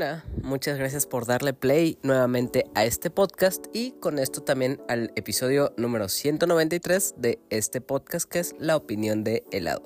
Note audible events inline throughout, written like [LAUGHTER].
Hola, muchas gracias por darle play nuevamente a este podcast y con esto también al episodio número 193 de este podcast que es La opinión de helado.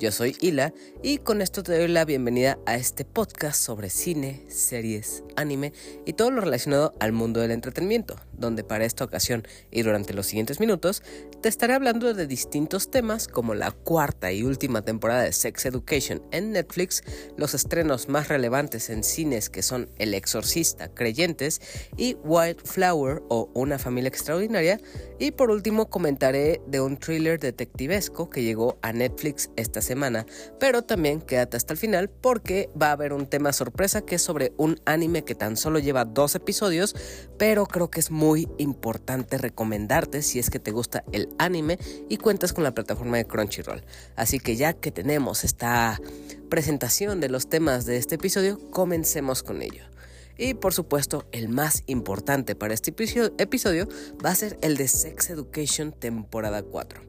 Yo soy Hila y con esto te doy la bienvenida a este podcast sobre cine, series, anime y todo lo relacionado al mundo del entretenimiento, donde para esta ocasión y durante los siguientes minutos te estaré hablando de distintos temas como la cuarta y última temporada de Sex Education en Netflix, los estrenos más relevantes en cines que son El Exorcista, Creyentes y Wildflower o Una familia extraordinaria y por último comentaré de un thriller detectivesco que llegó a Netflix esta semana pero también quédate hasta el final porque va a haber un tema sorpresa que es sobre un anime que tan solo lleva dos episodios, pero creo que es muy importante recomendarte si es que te gusta el anime y cuentas con la plataforma de Crunchyroll. Así que ya que tenemos esta presentación de los temas de este episodio, comencemos con ello. Y por supuesto, el más importante para este episodio va a ser el de Sex Education temporada 4.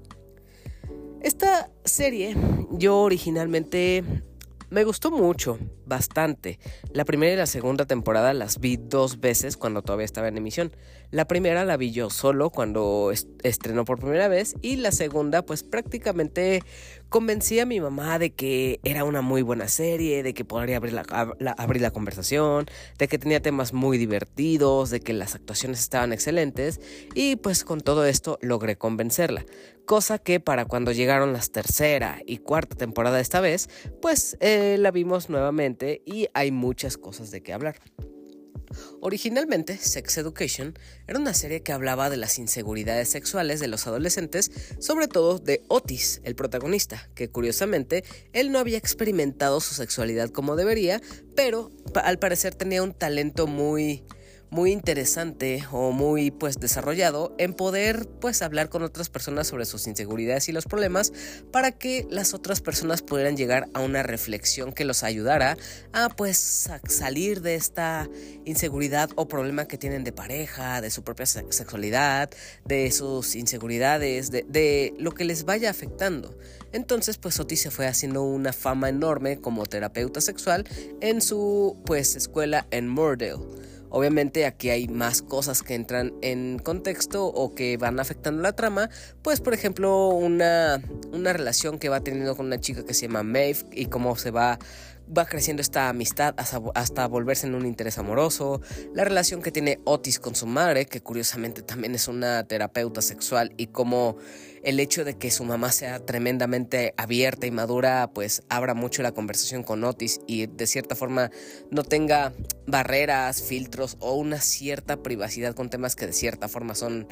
Esta serie yo originalmente me gustó mucho, bastante. La primera y la segunda temporada las vi dos veces cuando todavía estaba en emisión. La primera la vi yo solo cuando estrenó por primera vez y la segunda pues prácticamente convencí a mi mamá de que era una muy buena serie, de que podría abrir la, abrir la conversación, de que tenía temas muy divertidos, de que las actuaciones estaban excelentes y pues con todo esto logré convencerla. Cosa que para cuando llegaron las tercera y cuarta temporada esta vez, pues eh, la vimos nuevamente y hay muchas cosas de qué hablar. Originalmente, Sex Education era una serie que hablaba de las inseguridades sexuales de los adolescentes, sobre todo de Otis, el protagonista, que curiosamente él no había experimentado su sexualidad como debería, pero al parecer tenía un talento muy muy interesante o muy pues desarrollado en poder pues hablar con otras personas sobre sus inseguridades y los problemas para que las otras personas pudieran llegar a una reflexión que los ayudara a pues salir de esta inseguridad o problema que tienen de pareja, de su propia sexualidad, de sus inseguridades, de, lo que les vaya afectando. Entonces pues Otis se fue haciendo una fama enorme como terapeuta sexual en su pues escuela en Mordale. Obviamente aquí hay más cosas que entran en contexto o que van afectando la trama. Pues por ejemplo una, una relación que va teniendo con una chica que se llama Maeve y cómo se va va creciendo esta amistad hasta, volverse en un interés amoroso, la relación que tiene Otis con su madre, que curiosamente también es una terapeuta sexual, y cómo el hecho de que su mamá sea tremendamente abierta y madura, pues abra mucho la conversación con Otis y de cierta forma no tenga barreras, filtros o una cierta privacidad con temas que de cierta forma son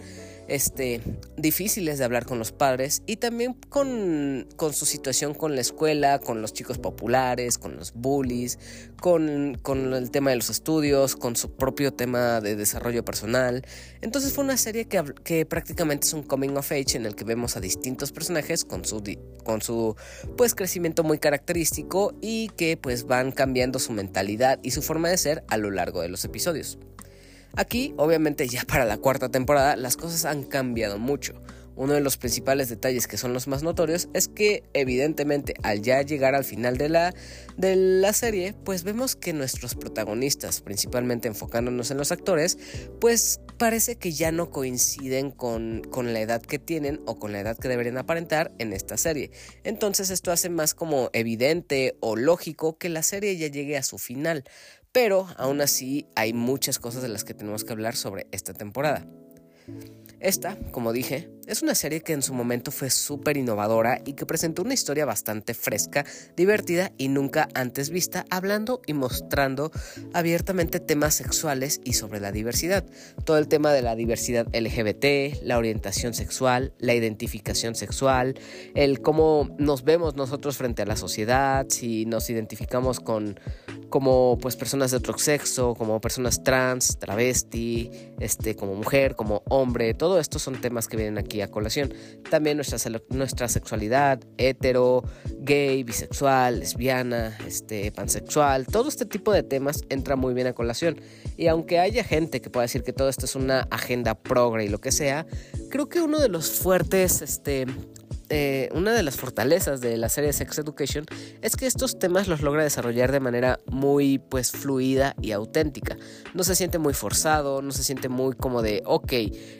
este, difíciles de hablar con los padres y también con, su situación con la escuela, con los chicos populares, con los bullies, con, el tema de los estudios, con su propio tema de desarrollo personal. Entonces fue una serie que, que prácticamente es un coming of age en el que vemos a distintos personajes con su, con su pues crecimiento muy característico y que pues van cambiando su mentalidad y su forma de ser a lo largo de los episodios. Aquí, obviamente ya para la cuarta temporada, las cosas han cambiado mucho. Uno de los principales detalles que son los más notorios es que evidentemente al ya llegar al final de la, de la serie, pues vemos que nuestros protagonistas, principalmente enfocándonos en los actores, pues parece que ya no coinciden con, con la edad que tienen o con la edad que deberían aparentar en esta serie. Entonces esto hace más como evidente o lógico que la serie ya llegue a su final. Pero aún así hay muchas cosas de las que tenemos que hablar sobre esta temporada. Esta, como dije, es una serie que en su momento fue súper innovadora y que presentó una historia bastante fresca, divertida y nunca antes vista, hablando y mostrando abiertamente temas sexuales y sobre la diversidad. Todo el tema de la diversidad LGBT, la orientación sexual, la identificación sexual, el cómo nos vemos nosotros frente a la sociedad, si nos identificamos con como pues personas de otro sexo, como personas trans, travesti, este como mujer, como hombre, todo esto son temas que vienen aquí a colación. También nuestra, nuestra sexualidad, hetero, gay, bisexual, lesbiana, este, pansexual, todo este tipo de temas entra muy bien a colación. Y aunque haya gente que pueda decir que todo esto es una agenda progre y lo que sea, creo que uno de los fuertes este, eh, una de las fortalezas de la serie Sex Education es que estos temas los logra desarrollar de manera muy pues fluida y auténtica. No se siente muy forzado, no se siente muy como de, ok,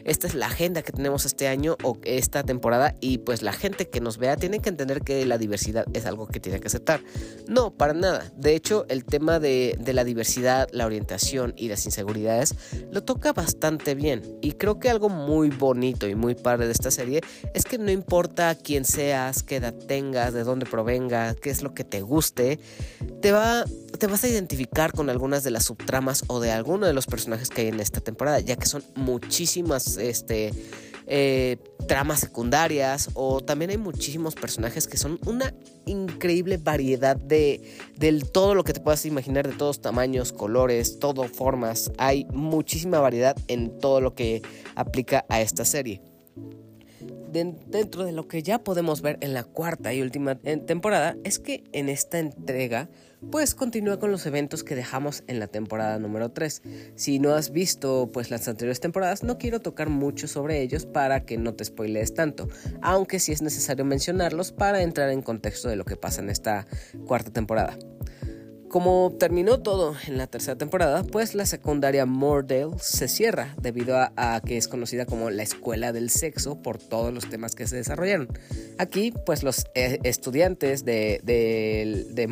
esta es la agenda que tenemos este año o esta temporada y pues la gente que nos vea tiene que entender que la diversidad es algo que tiene que aceptar. No, para nada. De hecho, el tema de, de la diversidad, la orientación y las inseguridades lo toca bastante bien y creo que algo muy bonito y muy padre de esta serie es que no importa quién seas, qué edad tengas, de dónde provenga, qué es lo que te guste, te, va, te vas a identificar con algunas de las subtramas o de alguno de los personajes que hay en esta temporada, ya que son muchísimas este, eh, tramas secundarias o también hay muchísimos personajes que son una increíble variedad de, de todo lo que te puedas imaginar, de todos tamaños, colores, todo formas. Hay muchísima variedad en todo lo que aplica a esta serie dentro de lo que ya podemos ver en la cuarta y última temporada es que en esta entrega pues continúa con los eventos que dejamos en la temporada número 3. Si no has visto pues las anteriores temporadas no quiero tocar mucho sobre ellos para que no te spoilees tanto, aunque sí es necesario mencionarlos para entrar en contexto de lo que pasa en esta cuarta temporada. Como terminó todo en la tercera temporada, pues la secundaria Moordale se cierra debido a, que es conocida como la escuela del sexo por todos los temas que se desarrollaron. Aquí, pues los eh, estudiantes de, de,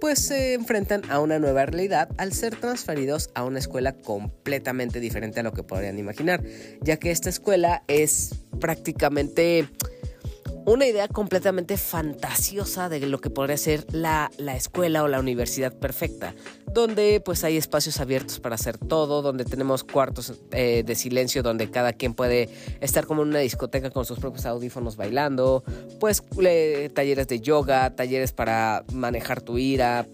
pues se enfrentan a una nueva realidad al ser transferidos a una escuela completamente diferente a lo que podrían imaginar, ya que esta escuela es prácticamente una idea completamente fantasiosa de lo que podría ser la, escuela o la universidad perfecta, donde pues hay espacios abiertos para hacer todo, donde tenemos cuartos eh, de silencio donde cada quien puede estar como en una discoteca con sus propios audífonos bailando, pues talleres de yoga, talleres para manejar tu ira,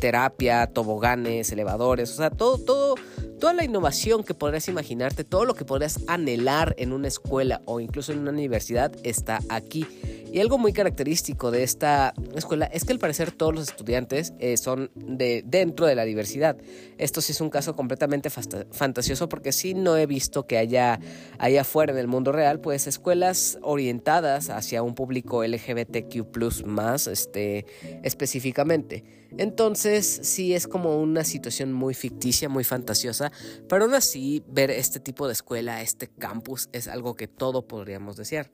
terapia, toboganes, elevadores, o sea, todo, todo Toda la innovación que podrías imaginarte, todo lo que podrías anhelar en una escuela o incluso en una universidad está aquí. Y algo muy característico de esta escuela es que al parecer todos los estudiantes eh, son de dentro de la diversidad. Esto sí es un caso completamente fantasioso porque sí no he visto que haya allá afuera en el mundo real pues escuelas orientadas hacia un público LGBTQ más este, específicamente. Entonces sí es como una situación muy ficticia, muy fantasiosa, pero aún así ver este tipo de escuela, este campus, es algo que todo podríamos desear.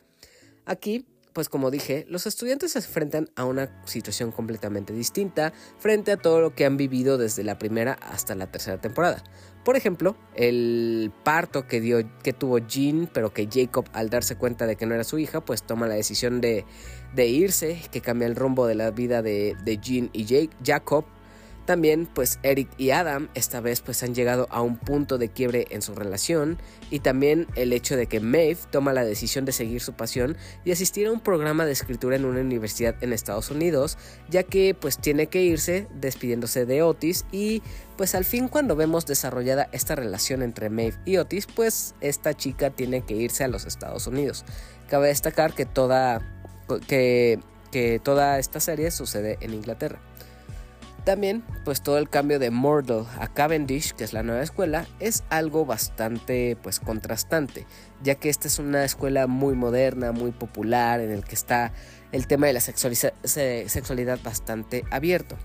Aquí pues como dije, los estudiantes se enfrentan a una situación completamente distinta frente a todo lo que han vivido desde la primera hasta la tercera temporada. Por ejemplo, el parto que, dio, que tuvo Jean, pero que Jacob al darse cuenta de que no era su hija, pues toma la decisión de, irse, que cambia el rumbo de la vida de, de Jean y Jake, Jacob, también pues Eric y Adam esta vez pues han llegado a un punto de quiebre en su relación y también el hecho de que Maeve toma la decisión de seguir su pasión y asistir a un programa de escritura en una universidad en Estados Unidos ya que pues tiene que irse despidiéndose de Otis y pues al fin cuando vemos desarrollada esta relación entre Maeve y Otis pues esta chica tiene que irse a los Estados Unidos. Cabe destacar que toda, que, que toda esta serie sucede en Inglaterra. También, pues todo el cambio de Mordle a Cavendish, que es la nueva escuela, es algo bastante pues contrastante, ya que esta es una escuela muy moderna, muy popular, en el que está el tema de la sexualidad bastante abierto.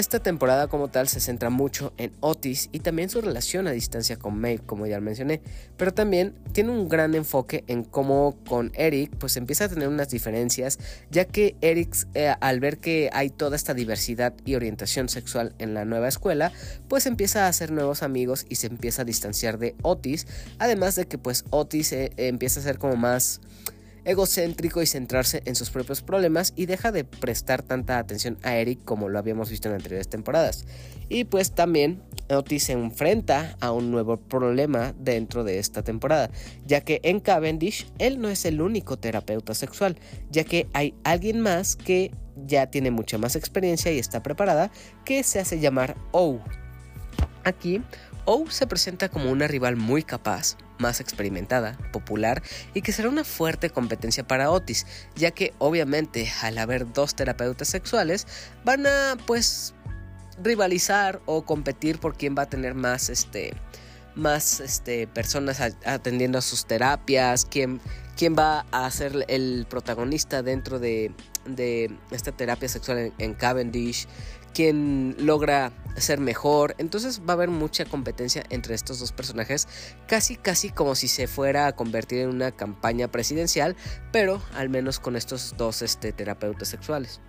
Esta temporada como tal se centra mucho en Otis y también su relación a distancia con Maeve, como ya mencioné, pero también tiene un gran enfoque en cómo con Eric pues empieza a tener unas diferencias, ya que Eric eh, al ver que hay toda esta diversidad y orientación sexual en la nueva escuela, pues empieza a hacer nuevos amigos y se empieza a distanciar de Otis, además de que pues Otis eh, empieza a ser como más egocéntrico y centrarse en sus propios problemas y deja de prestar tanta atención a Eric como lo habíamos visto en anteriores temporadas. Y pues también Otis se enfrenta a un nuevo problema dentro de esta temporada, ya que en Cavendish él no es el único terapeuta sexual, ya que hay alguien más que ya tiene mucha más experiencia y está preparada, que se hace llamar O. Aquí, O se presenta como una rival muy capaz, más experimentada, popular y que será una fuerte competencia para Otis, ya que obviamente al haber dos terapeutas sexuales van a pues rivalizar o competir por quién va a tener más este más este, personas atendiendo a sus terapias, quién, quién va a ser el protagonista dentro de, de esta terapia sexual en, Cavendish, quién logra ser mejor. Entonces va a haber mucha competencia entre estos dos personajes, casi casi como si se fuera a convertir en una campaña presidencial, pero al menos con estos dos este, terapeutas sexuales.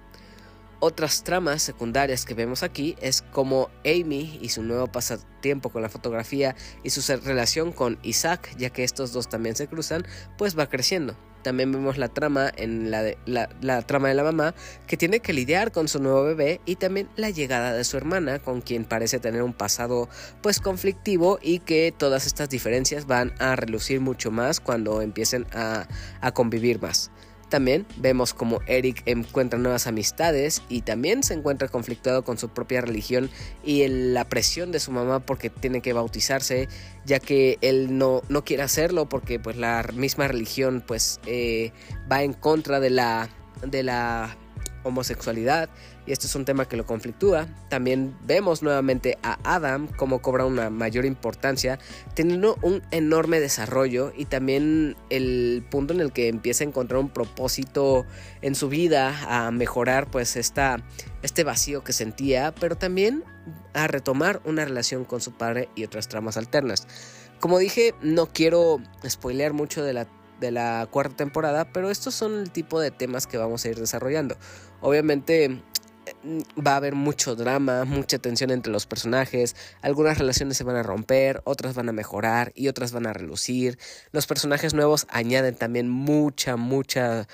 Otras tramas secundarias que vemos aquí es como Amy y su nuevo pasatiempo con la fotografía y su relación con Isaac, ya que estos dos también se cruzan, pues va creciendo. También vemos la trama en la, de, la, trama de la mamá que tiene que lidiar con su nuevo bebé y también la llegada de su hermana con quien parece tener un pasado pues conflictivo y que todas estas diferencias van a relucir mucho más cuando empiecen a, a convivir más. También vemos como Eric encuentra nuevas amistades y también se encuentra conflictuado con su propia religión y la presión de su mamá porque tiene que bautizarse, ya que él no, no quiere hacerlo porque pues la misma religión pues eh, va en contra de la, de la homosexualidad y esto es un tema que lo conflictúa. También vemos nuevamente a Adam como cobra una mayor importancia, teniendo un enorme desarrollo y también el punto en el que empieza a encontrar un propósito en su vida, a mejorar pues esta, este vacío que sentía, pero también a retomar una relación con su padre y otras tramas alternas. Como dije, no quiero spoilear mucho de la de la cuarta temporada, pero estos son el tipo de temas que vamos a ir desarrollando. Obviamente va a haber mucho drama, mucha tensión entre los personajes, algunas relaciones se van a romper, otras van a mejorar y otras van a relucir. Los personajes nuevos añaden también mucha, mucha,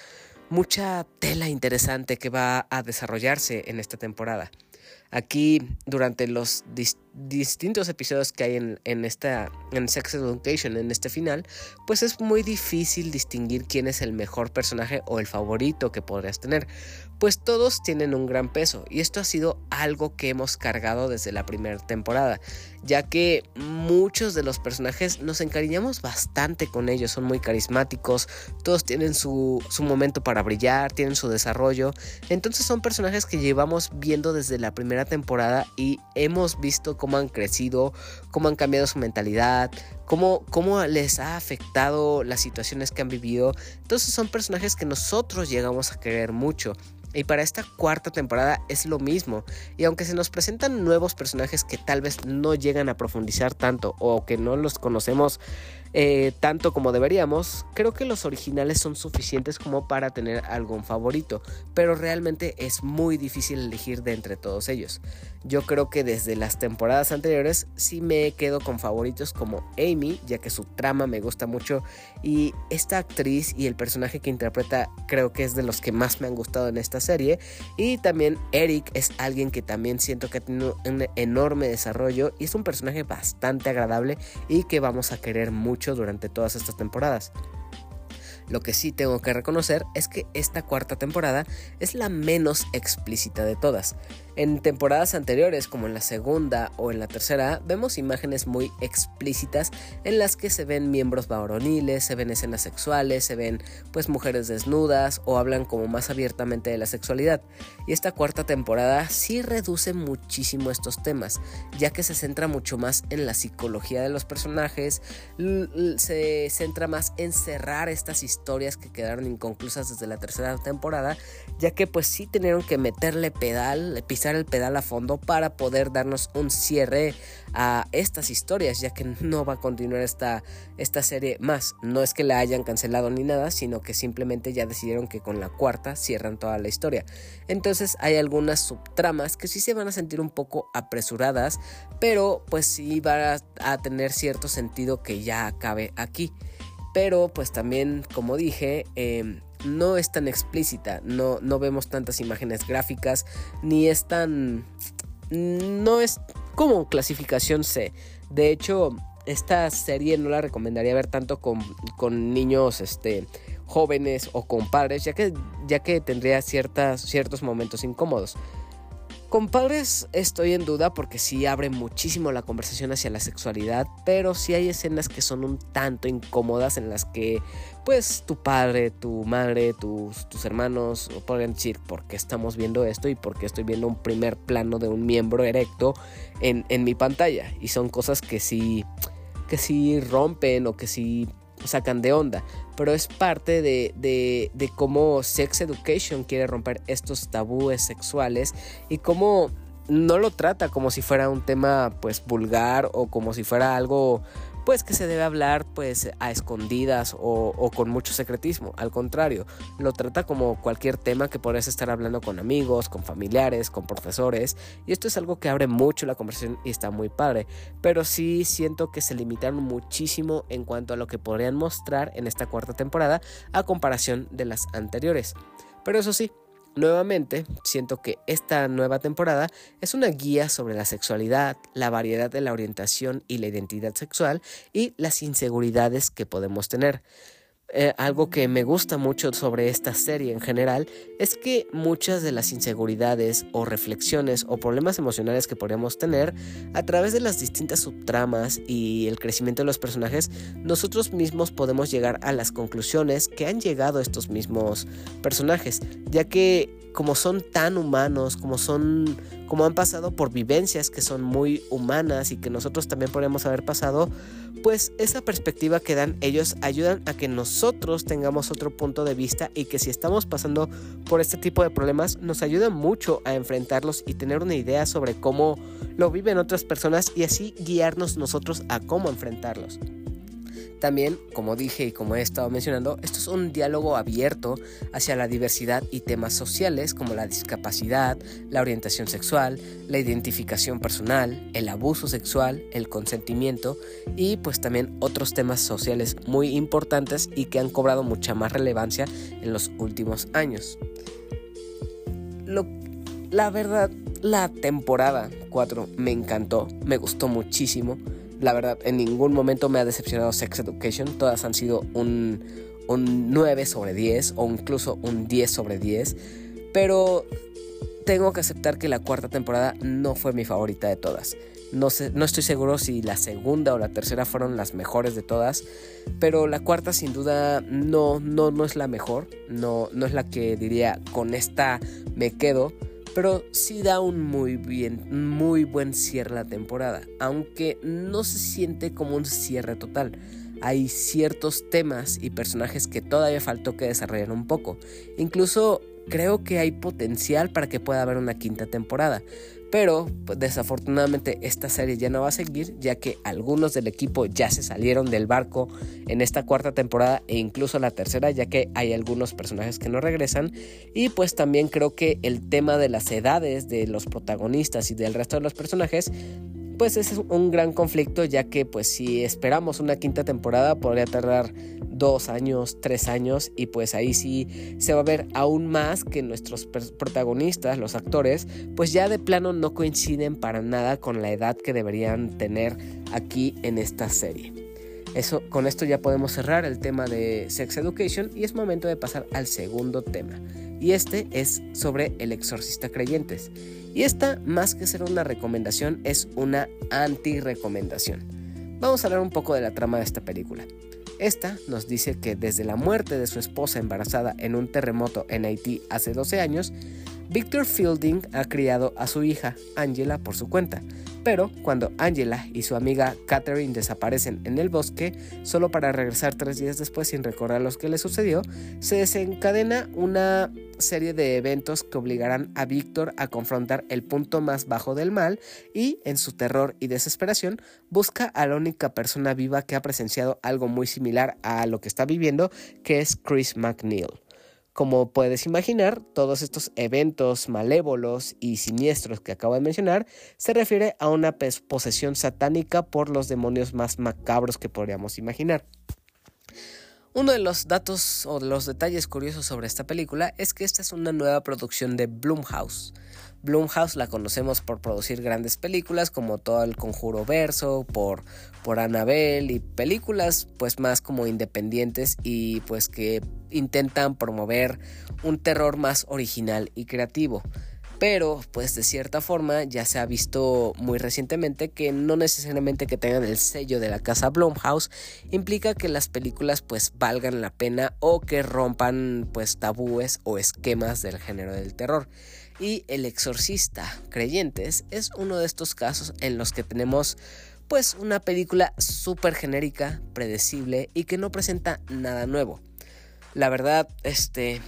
mucha tela interesante que va a desarrollarse en esta temporada. Aquí, durante los distintos episodios que hay en, en, esta, en Sex Education, en este final, pues es muy difícil distinguir quién es el mejor personaje o el favorito que podrías tener pues todos tienen un gran peso y esto ha sido algo que hemos cargado desde la primera temporada, ya que muchos de los personajes nos encariñamos bastante con ellos, son muy carismáticos, todos tienen su, momento para brillar, tienen su desarrollo, entonces son personajes que llevamos viendo desde la primera temporada y hemos visto cómo han crecido, cómo han cambiado su mentalidad, Cómo, cómo, les ha afectado las situaciones que han vivido. Entonces son personajes que nosotros llegamos a querer mucho. Y para esta cuarta temporada es lo mismo. Y aunque se nos presentan nuevos personajes que tal vez no llegan a profundizar tanto o que no los conocemos eh, tanto como deberíamos, creo que los originales son suficientes como para tener algún favorito, pero realmente es muy difícil elegir de entre todos ellos. Yo creo que desde las temporadas anteriores sí me quedo con favoritos como Amy, ya que su trama me gusta mucho y esta actriz y el personaje que interpreta creo que es de los que más me han gustado en esta serie y también Eric es alguien que también siento que ha tenido un enorme desarrollo y es un personaje bastante agradable y que vamos a querer mucho durante todas estas temporadas. Lo que sí tengo que reconocer es que esta cuarta temporada es la menos explícita de todas. En temporadas anteriores, como en la segunda o en la tercera, vemos imágenes muy explícitas en las que se ven miembros varoniles, se ven escenas sexuales, se ven pues mujeres desnudas o hablan como más abiertamente de la sexualidad. Y esta cuarta temporada sí reduce muchísimo estos temas, ya que se centra mucho más en la psicología de los personajes, se centra más en cerrar estas historias que quedaron inconclusas desde la tercera temporada, ya que pues sí tenieron que meterle pedal, el pedal a fondo para poder darnos un cierre a estas historias, ya que no va a continuar esta, esta serie más. No es que la hayan cancelado ni nada, sino que simplemente ya decidieron que con la cuarta cierran toda la historia. Entonces hay algunas subtramas que sí se van a sentir un poco apresuradas, pero pues sí va a, a tener cierto sentido que ya acabe aquí. Pero pues también, como dije, eh, no es tan explícita, no, no vemos tantas imágenes gráficas, ni es tan... no es como clasificación C. De hecho, esta serie no la recomendaría ver tanto con, con niños este, jóvenes o con padres, ya que, ya que tendría ciertas, ciertos momentos incómodos. Con padres estoy en duda porque sí abre muchísimo la conversación hacia la sexualidad, pero sí hay escenas que son un tanto incómodas en las que pues tu padre, tu madre, tus, tus hermanos podrían decir por qué estamos viendo esto y por qué estoy viendo un primer plano de un miembro erecto en, en mi pantalla. Y son cosas que sí que sí rompen o que sí sacan de onda, pero es parte de, de, de cómo Sex Education quiere romper estos tabúes sexuales y cómo no lo trata como si fuera un tema pues vulgar o como si fuera algo pues que se debe hablar pues a escondidas o, con mucho secretismo. Al contrario, lo trata como cualquier tema que podrías estar hablando con amigos, con familiares, con profesores. Y esto es algo que abre mucho la conversación y está muy padre. Pero sí siento que se limitaron muchísimo en cuanto a lo que podrían mostrar en esta cuarta temporada a comparación de las anteriores. Pero eso sí, Nuevamente, siento que esta nueva temporada es una guía sobre la sexualidad, la variedad de la orientación y la identidad sexual y las inseguridades que podemos tener. Eh, algo que me gusta mucho sobre esta serie en general es que muchas de las inseguridades o reflexiones o problemas emocionales que podríamos tener a través de las distintas subtramas y el crecimiento de los personajes, nosotros mismos podemos llegar a las conclusiones que han llegado estos mismos personajes, ya que como son tan humanos, como son como han pasado por vivencias que son muy humanas y que nosotros también podemos haber pasado, pues esa perspectiva que dan ellos ayudan a que nosotros tengamos otro punto de vista y que si estamos pasando por este tipo de problemas nos ayuda mucho a enfrentarlos y tener una idea sobre cómo lo viven otras personas y así guiarnos nosotros a cómo enfrentarlos. También, como dije y como he estado mencionando, esto es un diálogo abierto hacia la diversidad y temas sociales como la discapacidad, la orientación sexual, la identificación personal, el abuso sexual, el consentimiento y pues también otros temas sociales muy importantes y que han cobrado mucha más relevancia en los últimos años. la verdad, la temporada 4 me encantó, me gustó muchísimo. La verdad, en ningún momento me ha decepcionado Sex Education. Todas han sido un, un 9 sobre 10 o incluso un 10 sobre 10. Pero tengo que aceptar que la cuarta temporada no fue mi favorita de todas. No, sé, no estoy seguro si la segunda o la tercera fueron las mejores de todas, pero la cuarta sin duda no, no, no es la mejor, no, no es la que diría con esta me quedo, pero sí da un muy bien, muy buen cierre la temporada, aunque no se siente como un cierre total. Hay ciertos temas y personajes que todavía faltó que desarrollar un poco. Incluso creo que hay potencial para que pueda haber una quinta temporada. Pero pues, desafortunadamente esta serie ya no va a seguir ya que algunos del equipo ya se salieron del barco en esta cuarta temporada e incluso la tercera ya que hay algunos personajes que no regresan. Y pues también creo que el tema de las edades de los protagonistas y del resto de los personajes pues es un gran conflicto ya que pues si esperamos una quinta temporada podría tardar dos años, tres años y pues ahí sí se va a ver aún más que nuestros protagonistas, los actores, pues ya de plano no coinciden para nada con la edad que deberían tener aquí en esta serie. Eso, con esto ya podemos cerrar el tema de Sex Education y es momento de pasar al segundo tema. Y este es sobre el exorcista creyentes. Y esta, más que ser una recomendación, es una anti-recomendación. Vamos a hablar un poco de la trama de esta película. Esta nos dice que desde la muerte de su esposa embarazada en un terremoto en Haití hace 12 años, Victor Fielding ha criado a su hija, Angela, por su cuenta, pero cuando Angela y su amiga Catherine desaparecen en el bosque, solo para regresar tres días después sin recordar lo que le sucedió, se desencadena una serie de eventos que obligarán a Víctor a confrontar el punto más bajo del mal y, en su terror y desesperación, busca a la única persona viva que ha presenciado algo muy similar a lo que está viviendo, que es Chris McNeil. Como puedes imaginar, todos estos eventos malévolos y siniestros que acabo de mencionar se refiere a una posesión satánica por los demonios más macabros que podríamos imaginar. Uno de los datos o de los detalles curiosos sobre esta película es que esta es una nueva producción de Blumhouse. Blumhouse la conocemos por producir grandes películas como todo el Conjuro Verso, por, por Annabelle y películas pues más como independientes y pues que intentan promover un terror más original y creativo. Pero, pues de cierta forma ya se ha visto muy recientemente que no necesariamente que tengan el sello de la casa Blumhouse implica que las películas pues valgan la pena o que rompan pues tabúes o esquemas del género del terror. Y El Exorcista Creyentes es uno de estos casos en los que tenemos pues una película súper genérica, predecible y que no presenta nada nuevo. La verdad, este,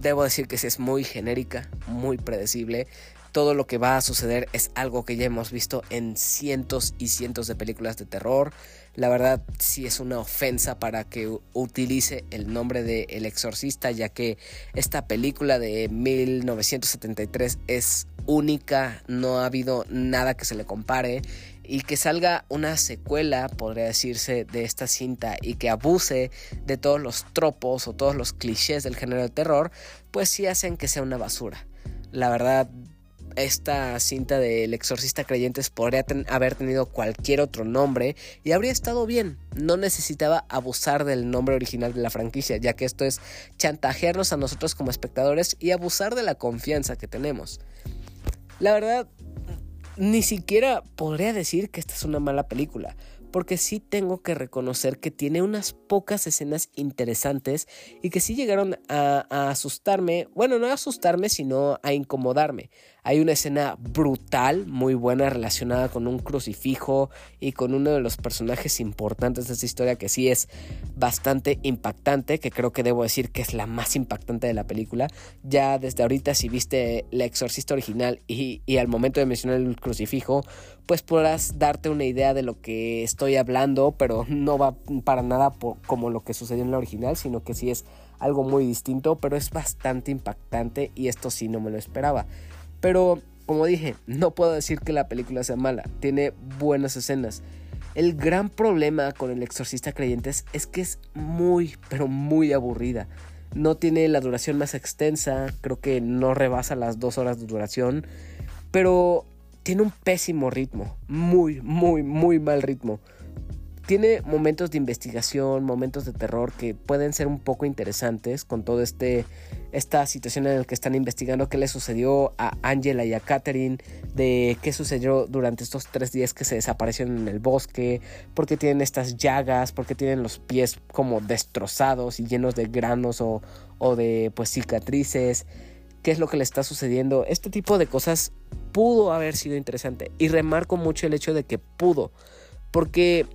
debo decir que es muy genérica, muy predecible. Todo lo que va a suceder es algo que ya hemos visto en cientos y cientos de películas de terror. La verdad sí es una ofensa para que utilice el nombre de El Exorcista, ya que esta película de 1973 es única, no ha habido nada que se le compare y que salga una secuela, podría decirse, de esta cinta y que abuse de todos los tropos o todos los clichés del género de terror, pues sí hacen que sea una basura. La verdad, esta cinta del exorcista creyentes podría haber tenido cualquier otro nombre y habría estado bien. No necesitaba abusar del nombre original de la franquicia, ya que esto es chantajearnos a nosotros como espectadores y abusar de la confianza que tenemos. La verdad, ni siquiera podría decir que esta es una mala película porque sí tengo que reconocer que tiene unas pocas escenas interesantes y que sí llegaron a, asustarme, bueno, no a asustarme, sino a incomodarme. Hay una escena brutal, muy buena, relacionada con un crucifijo y con uno de los personajes importantes de esta historia que sí es bastante impactante, que creo que debo decir que es la más impactante de la película. Ya desde ahorita si viste La Exorcista original y, y al momento de mencionar el crucifijo, pues podrás darte una idea de lo que estoy hablando, pero no va para nada como lo que sucedió en la original, sino que sí es algo muy distinto, pero es bastante impactante y esto sí no me lo esperaba. Pero, como dije, no puedo decir que la película sea mala, tiene buenas escenas. El gran problema con El Exorcista Creyentes es que es muy, pero muy aburrida. No tiene la duración más extensa, creo que no rebasa las dos horas de duración, pero tiene un pésimo ritmo, muy, muy, muy mal ritmo. Tiene momentos de investigación, momentos de terror que pueden ser un poco interesantes con toda este, esta situación en la que están investigando qué le sucedió a Angela y a Catherine, de qué sucedió durante estos tres días que se desaparecieron en el bosque, por qué tienen estas llagas, por qué tienen los pies como destrozados y llenos de granos o, o de pues cicatrices qué es lo que le está sucediendo. Este tipo de cosas pudo haber sido interesante. Y remarco mucho el hecho de que pudo. Porque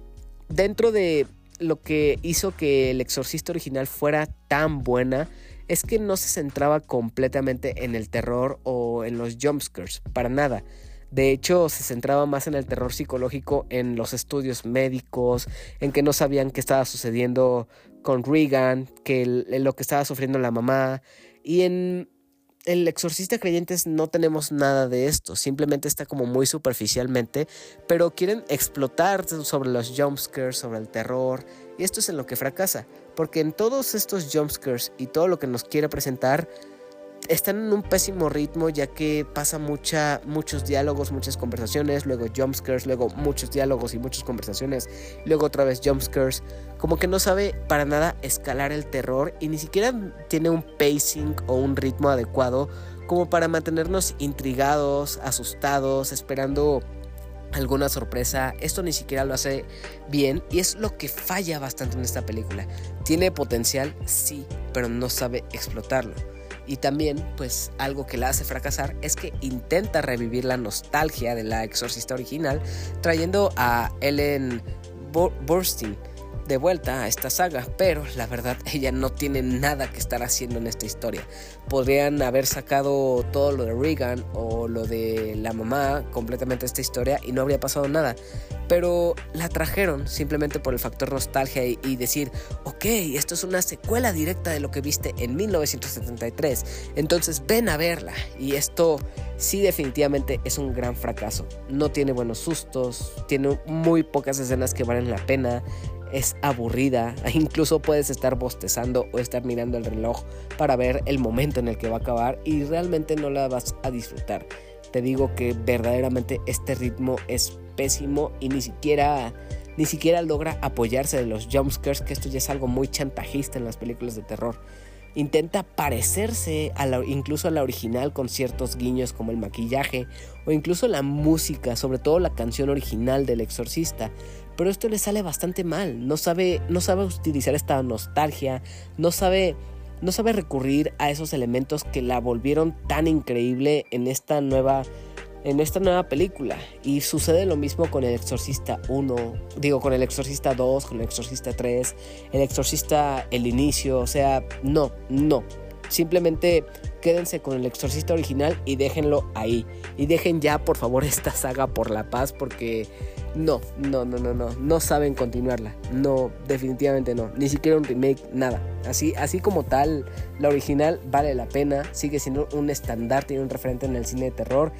dentro de lo que hizo que el exorcista original fuera tan buena es que no se centraba completamente en el terror o en los jumpscares, para nada. De hecho, se centraba más en el terror psicológico, en los estudios médicos, en que no sabían qué estaba sucediendo con Regan, que lo que estaba sufriendo la mamá, y en el exorcista creyentes no tenemos nada de esto, simplemente está como muy superficialmente, pero quieren explotar sobre los jumpscares, sobre el terror, y esto es en lo que fracasa, porque en todos estos jumpscares y todo lo que nos quiere presentar, están en un pésimo ritmo ya que pasa mucha, muchos diálogos, muchas conversaciones, luego jumpscares, luego muchos diálogos y muchas conversaciones, luego otra vez jumpscares, como que no sabe para nada escalar el terror y ni siquiera tiene un pacing o un ritmo adecuado como para mantenernos intrigados, asustados, esperando alguna sorpresa. Esto ni siquiera lo hace bien y es lo que falla bastante en esta película. Tiene potencial, sí, pero no sabe explotarlo. Y también, pues algo que la hace fracasar es que intenta revivir la nostalgia de la exorcista original, trayendo a Ellen Burstyn de vuelta a esta saga, pero la verdad [LAUGHS] ella no tiene nada que estar haciendo en esta historia. Podrían haber sacado todo lo de Regan o lo de la mamá completamente esta historia y no habría pasado nada. Pero la trajeron simplemente por el factor nostalgia y, y decir, ok, esto es una secuela directa de lo que viste en 1973, entonces ven a verla. Y esto sí definitivamente es un gran fracaso. No tiene buenos sustos, tiene muy pocas escenas que valen la pena es aburrida, [LAUGHS] incluso puedes estar bostezando o estar mirando el reloj para ver el momento en el que va a acabar y realmente no la vas a disfrutar. Te digo que verdaderamente este ritmo es pésimo y ni siquiera ni siquiera logra apoyarse de los jumpscares, que esto ya es algo muy chantajista en las películas de terror. Intenta parecerse incluso a la original con ciertos guiños como el maquillaje o incluso la música, sobre todo la canción original del exorcista, pero esto le sale bastante mal. No sabe, no sabe utilizar esta nostalgia, no sabe, no sabe recurrir a esos elementos que la volvieron tan increíble en esta nueva en esta nueva película. Y sucede lo mismo con El Exorcista 1, digo, con El Exorcista 2, con El Exorcista 3, El Exorcista El Inicio, o sea, no, no. Simplemente quédense con el exorcista original y déjenlo ahí. Y dejen ya, por favor, [LAUGHS] esta saga por la paz porque no, no, no, no, no, no saben continuarla. No, definitivamente no. Ni siquiera un remake, nada. Así, así como tal, la original vale la pena, sigue siendo un estandarte y un referente en el cine de terror.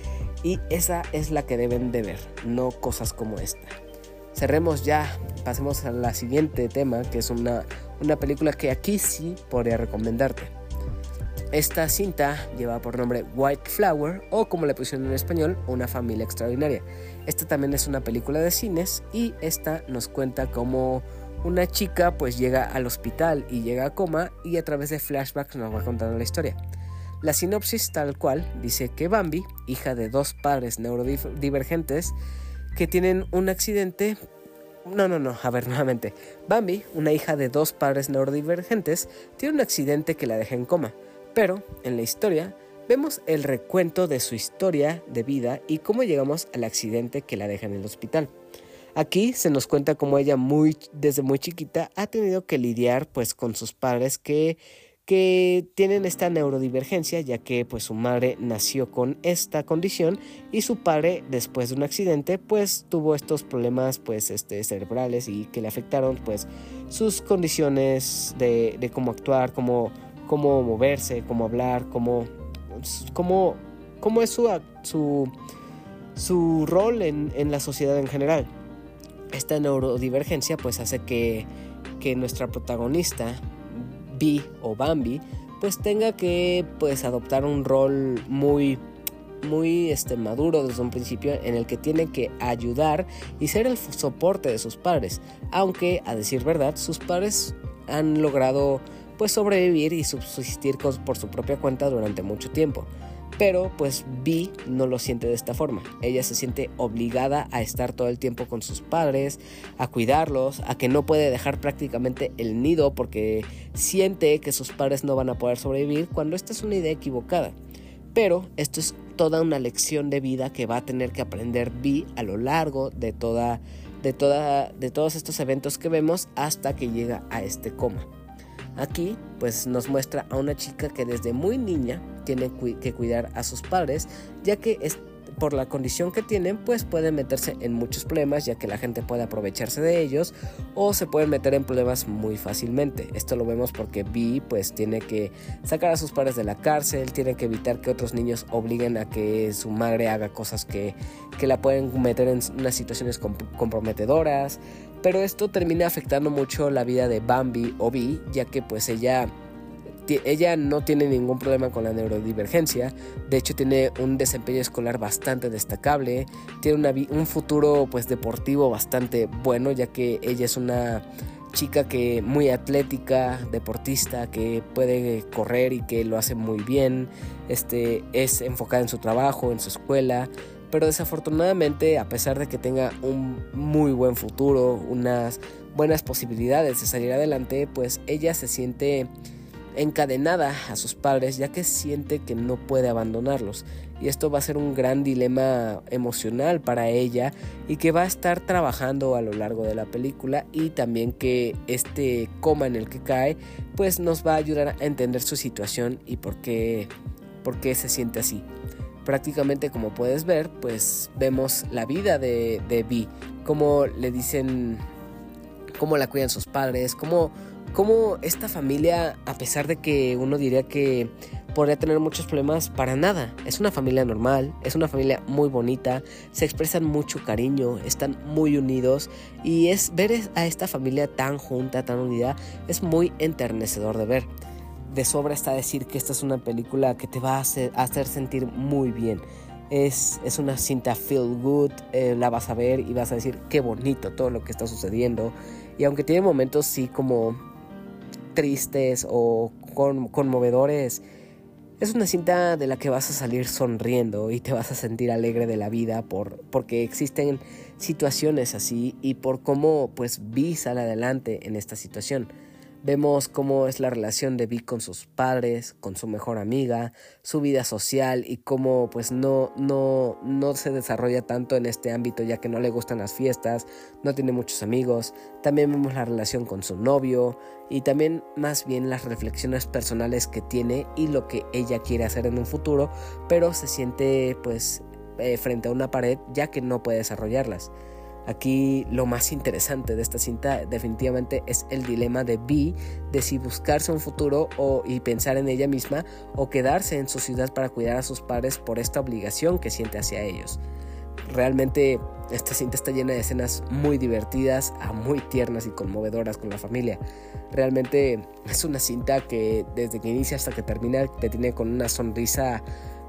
Y esa es la que deben de ver, no cosas como esta. Cerremos ya, pasemos a la siguiente tema, que es una, una película que aquí sí podría recomendarte. Esta cinta lleva por nombre White Flower o como le pusieron en español, Una familia extraordinaria. Esta también es una película de cines y esta nos cuenta cómo una chica pues llega al hospital y llega a coma y a través de flashbacks nos va contando la historia. La sinopsis tal cual dice que Bambi, hija de dos padres neurodivergentes que tienen un accidente no, no, no, a ver, [LAUGHS] nuevamente. Bambi, una hija de dos padres neurodivergentes, tiene un accidente que la deja en coma. Pero en la historia vemos el recuento de su historia de vida y cómo llegamos al accidente que la deja en el hospital. Aquí se nos cuenta cómo ella muy, desde muy chiquita ha tenido que lidiar pues con sus padres que, que tienen esta neurodivergencia ya que pues su madre nació con esta condición y su padre después de un accidente pues tuvo estos problemas pues este, cerebrales y que le afectaron pues sus condiciones de, de cómo actuar, cómo cómo moverse, cómo hablar, cómo, cómo, cómo es su, su, su rol en, en, la sociedad en general. Esta neurodivergencia pues hace que, que nuestra protagonista, Bi o Bambi, pues tenga que pues adoptar un rol muy muy este, maduro desde un principio en el que tiene que ayudar y ser el soporte de sus padres. Aunque, a decir verdad, sus padres han logrado pues sobrevivir y subsistir por su propia cuenta durante mucho tiempo. Pero pues Vi no lo siente de esta forma. Ella se siente obligada a estar todo el tiempo con sus padres, a cuidarlos, a que no puede dejar prácticamente el nido porque siente que sus padres no van a poder sobrevivir cuando esta es una idea equivocada. Pero esto es toda una lección de vida que va a tener que aprender Vi a lo largo de toda de toda de todos estos eventos que vemos hasta que llega a este coma. Aquí pues nos muestra a una chica que desde muy niña tiene que cuidar a sus padres, ya que es, por la condición que tienen, pues pueden meterse en muchos problemas, ya que la gente puede aprovecharse de ellos o se pueden meter en problemas muy fácilmente. Esto lo vemos porque Vi pues tiene que sacar a sus padres de la cárcel, tiene que evitar que otros niños obliguen a que su madre haga cosas que, que la pueden meter en unas situaciones comprometedoras. Pero esto termina afectando mucho la vida de Bambi o ya que pues ella ella no tiene ningún problema con la neurodivergencia, de hecho tiene un desempeño escolar bastante destacable, tiene un futuro pues deportivo bastante bueno ya que ella es una chica que muy atlética, deportista, que puede correr y que lo hace muy bien, este, es enfocada en su trabajo, en su escuela, pero desafortunadamente a pesar de que tenga un muy buen futuro, unas buenas posibilidades de salir adelante, pues ella se siente encadenada a sus padres ya que siente que no puede abandonarlos y esto va a ser un gran dilema emocional para ella y que va a estar trabajando a lo largo de la película y también que este coma en el que cae pues nos va a ayudar a entender su situación y por qué, por qué se siente así. Prácticamente como puedes ver pues vemos la vida de, de Vi, cómo le dicen, cómo la cuidan sus padres, cómo cómo esta familia, a pesar de que uno diría que podría tener muchos problemas, para nada. Es una familia normal, es una familia muy bonita, se expresan mucho cariño, están muy unidos y es ver a esta familia tan junta, tan unida, es muy enternecedor de ver. De sobra está decir que esta es una película que te va a hacer, sentir muy bien. Es, es, una cinta feel good, eh, la vas a ver y vas a decir qué bonito todo lo que está sucediendo. Y aunque tiene momentos sí como tristes o conmovedores, es una cinta de la que vas a salir sonriendo y te vas a sentir alegre de la vida por, porque existen situaciones así y por cómo pues Vi sale adelante en esta situación. Vemos cómo es la relación de Vi con sus padres, con su mejor amiga, su vida social y cómo pues no, no, no se desarrolla tanto en este ámbito ya que no le gustan las fiestas, no tiene muchos amigos. También vemos la relación con su novio y también más bien las reflexiones personales que tiene y lo que ella quiere hacer en un futuro, pero se siente pues eh, frente a una pared ya que no puede desarrollarlas. Aquí lo más interesante de esta cinta definitivamente es el dilema de Vi de si buscarse un futuro o, y pensar en ella misma o quedarse en su ciudad para cuidar a sus padres por esta obligación que siente hacia ellos. Realmente esta cinta está llena de escenas muy divertidas, muy tiernas y conmovedoras con la familia. Realmente es una cinta que desde que inicia hasta que termina te tiene con una sonrisa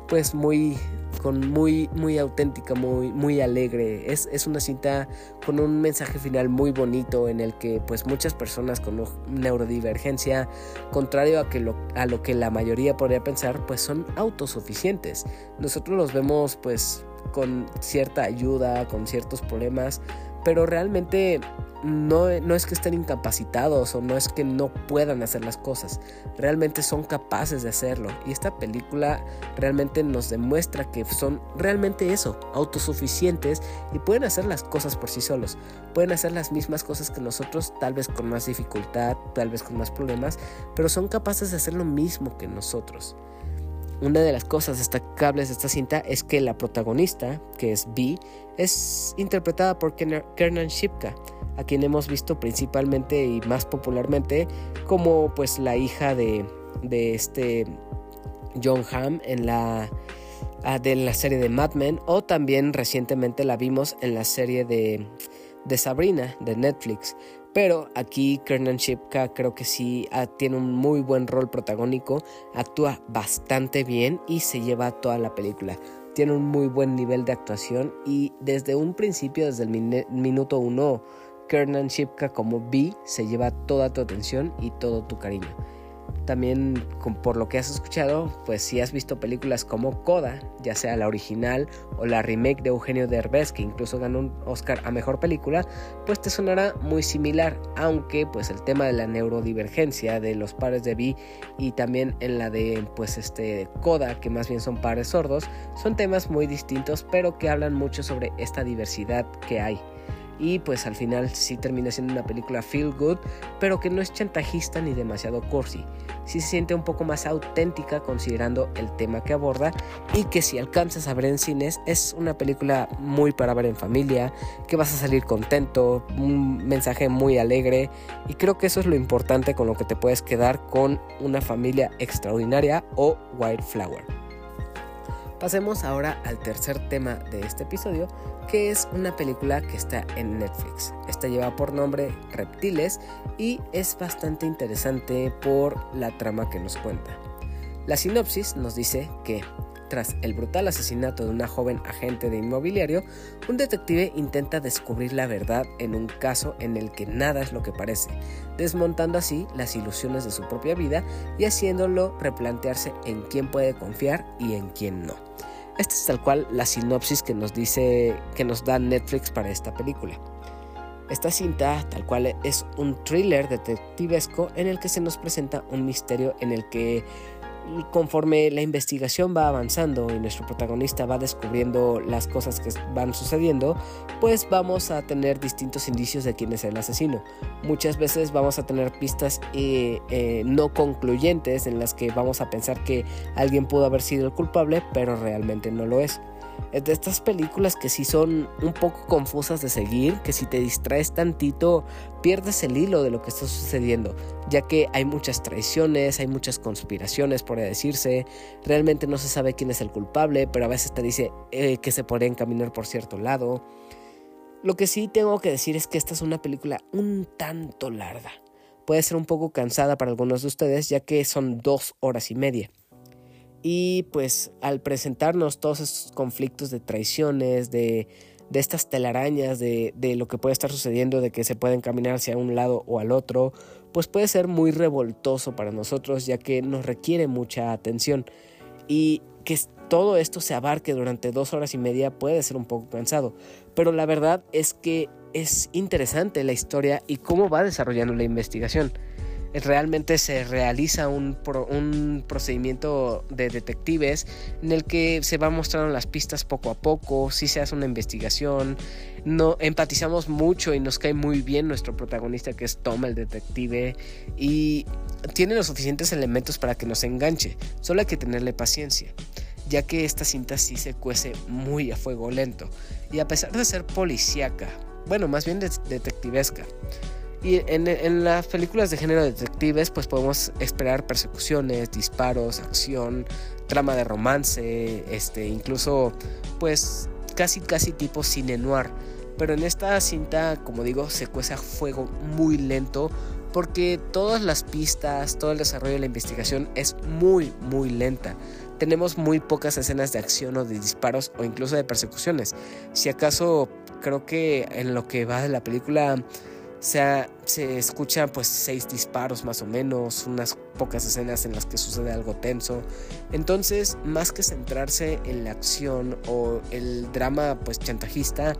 pues muy con muy muy auténtica, muy muy alegre. Es, es, una cinta con un mensaje final muy bonito en el que pues muchas personas con neurodivergencia, contrario a que lo, a lo que la mayoría podría pensar, pues son autosuficientes. Nosotros los vemos pues con cierta ayuda, con ciertos problemas, pero realmente no, no, es que estén incapacitados o no es que no puedan hacer las cosas, realmente son capaces de hacerlo. Y esta película realmente nos demuestra que son realmente eso, autosuficientes y pueden hacer las cosas por sí solos. Pueden hacer las mismas cosas que nosotros, tal vez con más dificultad, tal vez con más problemas, pero son capaces de hacer lo mismo que nosotros. Una de las cosas destacables de esta cinta es que la protagonista, que es B, es interpretada por Kernan Shipka, a quien hemos visto principalmente y más popularmente como pues la hija de, de este John Hamm en la, ah, de la serie de Mad Men o también recientemente la vimos en la serie de, de Sabrina de Netflix. Pero aquí Kernan Shipka creo que sí ah, tiene un muy buen rol protagónico, actúa bastante bien y se lleva toda la película. Tiene un muy buen nivel de actuación y desde un principio, desde el minuto uno, Kernan Shipka como B se lleva toda tu atención y todo tu cariño. También por lo que has escuchado, pues si has visto películas como Coda, ya sea la original o la remake de Eugenio Derbez, que incluso ganó un Oscar a Mejor Película, pues te sonará muy similar, aunque pues el tema de la neurodivergencia de los pares de B y también en la de pues este Coda, que más bien son pares sordos, son temas muy distintos, pero que hablan mucho sobre esta diversidad que hay y pues al final sí termina siendo una película feel good, pero que no es chantajista ni demasiado cursi. Sí se siente un poco más auténtica considerando el tema que aborda y que si alcanzas a ver en cines es una película muy para ver en familia, que vas a salir contento, un mensaje muy alegre y creo que eso es lo importante con lo que te puedes quedar con una familia extraordinaria o Wildflower. Pasemos ahora al tercer tema de este episodio, que es una película que está en Netflix. Esta lleva por nombre Reptiles y es bastante interesante por la trama que nos cuenta. La sinopsis nos dice que tras el brutal asesinato de una joven agente de inmobiliario, un detective intenta descubrir la verdad en un caso en el que nada es lo que parece, desmontando así las ilusiones de su propia vida y haciéndolo replantearse en quién puede confiar y en quién no. Esta es tal cual la sinopsis que nos dice que nos da Netflix para esta película. Esta cinta tal cual es un thriller detectivesco en el que se nos presenta un misterio en el que conforme la investigación va avanzando y nuestro protagonista va descubriendo las cosas que van sucediendo, pues vamos a tener distintos indicios de quién es el asesino. Muchas veces vamos a tener pistas eh, eh, no concluyentes en las que vamos a pensar que alguien pudo haber sido el culpable, pero realmente no lo es de estas películas que sí son un poco confusas de seguir, que si te distraes tantito pierdes el hilo de lo que está sucediendo, ya que hay muchas traiciones, hay muchas conspiraciones, por decirse, realmente no se sabe quién es el culpable, pero a veces te dice eh, que se podría encaminar por cierto lado. Lo que sí tengo que decir es que esta es una película un tanto larga. Puede ser un poco cansada para algunos de ustedes, ya que son dos horas y media. Y pues al presentarnos todos esos conflictos de traiciones, de, estas telarañas, de, de, lo que puede estar sucediendo, de que se pueden caminar hacia un lado o al otro, pues puede ser muy revoltoso para nosotros ya que nos requiere mucha atención. Y que todo esto se abarque durante dos horas y media puede ser un poco cansado. Pero la verdad es que es interesante la historia y cómo va desarrollando la investigación. Realmente se realiza un, un, procedimiento de detectives en el que se van mostrando las pistas poco a poco, si se hace una investigación, no empatizamos mucho y nos cae muy bien nuestro protagonista que es Tom el detective y tiene los suficientes elementos para que nos enganche, solo hay que tenerle paciencia ya que esta cinta sí se cuece muy a fuego lento y a pesar de ser policíaca, bueno, más bien detectivesca, y en, las películas de género detectives, pues podemos esperar persecuciones, disparos, acción, trama de romance, este, incluso, pues casi casi tipo cine noir. Pero en esta cinta, como digo, se cuece a fuego muy lento porque todas las pistas, todo el desarrollo de la investigación es muy, muy lenta. Tenemos muy pocas escenas de acción o de disparos o incluso de persecuciones. Si acaso, creo que en lo que va de la película se, se escuchan pues seis disparos más o menos, unas pocas escenas en las que sucede algo tenso. Entonces, más que centrarse en la acción o el drama pues chantajista,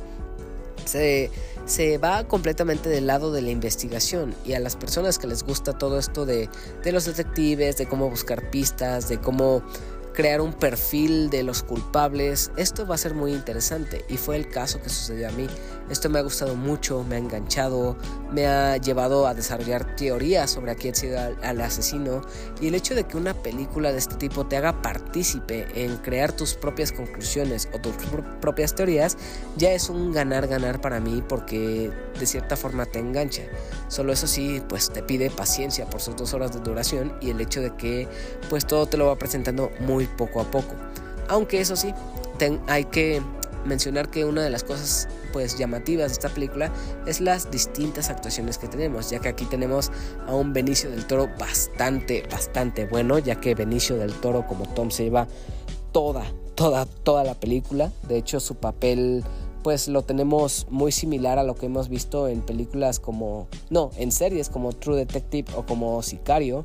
se, se, va completamente del lado de la investigación y a las personas que les gusta todo esto de, de los detectives, de cómo buscar pistas, de cómo crear un perfil de los culpables. Esto va a ser muy interesante y fue el caso que sucedió a mí. Esto me ha gustado mucho, me ha enganchado, me ha llevado a desarrollar teorías sobre a quién sido al asesino y el hecho de que una película de este tipo te haga partícipe en crear tus propias conclusiones o tus propias teorías ya es un ganar-ganar para mí porque de cierta forma te engancha. Solo eso sí, pues te pide paciencia por sus dos horas de duración y el hecho de que pues todo te lo va presentando muy poco a poco. Aunque eso sí, hay que mencionar que una de las cosas pues llamativas de esta película es las distintas actuaciones que tenemos, ya que aquí tenemos a un Benicio del Toro bastante, bastante bueno, ya que Benicio del Toro como Tom se lleva toda, toda, toda la película. De hecho, su papel pues lo tenemos muy similar a lo que hemos visto en películas como, no, en series como True Detective o como Sicario.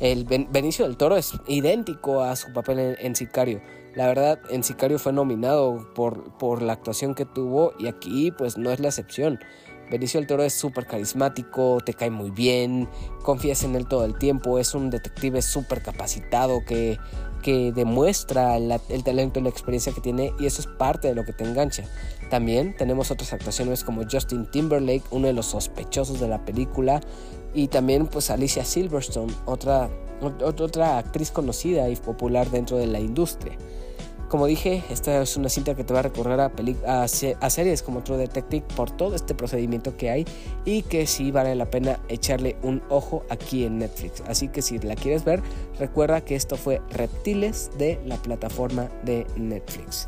El Benicio del Toro es idéntico a su papel en, Sicario. La verdad, en Sicario fue nominado por, por la actuación que tuvo y aquí pues no es la excepción. Benicio del Toro es súper carismático, te cae muy bien, confías en él todo el tiempo, es un detective súper capacitado que, que demuestra el talento y la experiencia que tiene y eso es parte de lo que te engancha. También tenemos otras actuaciones como Justin Timberlake, uno de los sospechosos de la película, y también pues Alicia Silverstone, otra, otra actriz conocida y popular dentro de la industria. Como dije, esta es una cinta que te va a recorrer a, a, series como True Detective por todo este procedimiento que hay y que sí vale la pena echarle un ojo aquí en Netflix. Así que si la quieres ver, recuerda que esto fue Reptiles de la plataforma de Netflix.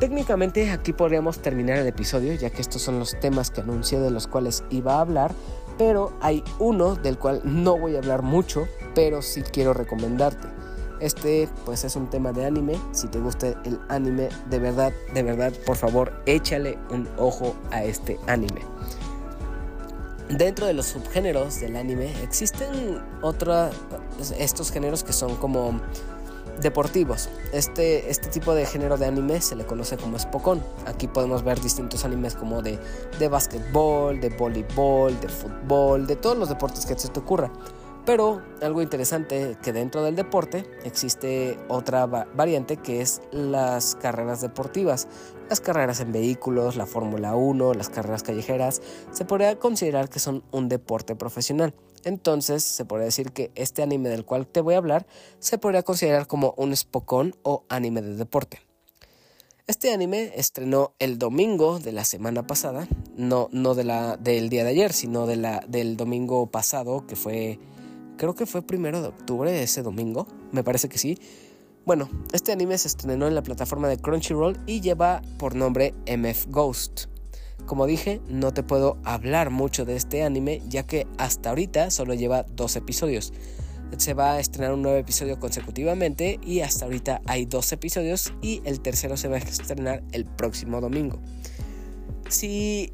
Técnicamente aquí podríamos terminar el episodio, ya que estos son los temas que anuncié de los cuales iba a hablar, pero hay uno del cual no voy a hablar mucho, pero sí quiero recomendarte. Este pues es un tema de anime, si te gusta el anime, de verdad, de verdad, por favor, échale un ojo a este anime. Dentro de los subgéneros del anime existen otros estos géneros que son como deportivos. Este, este tipo de género de anime se le conoce como Spokon. Aquí podemos ver distintos animes como de, de básquetbol, de voleibol, de fútbol, de todos los deportes que se te ocurra. Pero algo interesante que dentro del deporte existe otra variante que es las carreras deportivas. Las carreras en vehículos, la Fórmula 1, las carreras callejeras, se podría considerar que son un deporte profesional. Entonces se podría decir que este anime del cual te voy a hablar se podría considerar como un Spokon o anime de deporte. Este anime estrenó el domingo de la semana pasada, no, no de la, del día de ayer, sino del domingo pasado, que fue, creo que fue primero de octubre ese domingo, me parece que sí. Bueno, este anime se estrenó en la plataforma de Crunchyroll y lleva por nombre MF Ghost. Como dije, no te puedo hablar mucho de este anime ya que hasta ahorita solo lleva dos episodios. Se va a estrenar un nuevo episodio consecutivamente y hasta ahorita hay dos episodios y el tercero se va a estrenar el próximo domingo. Si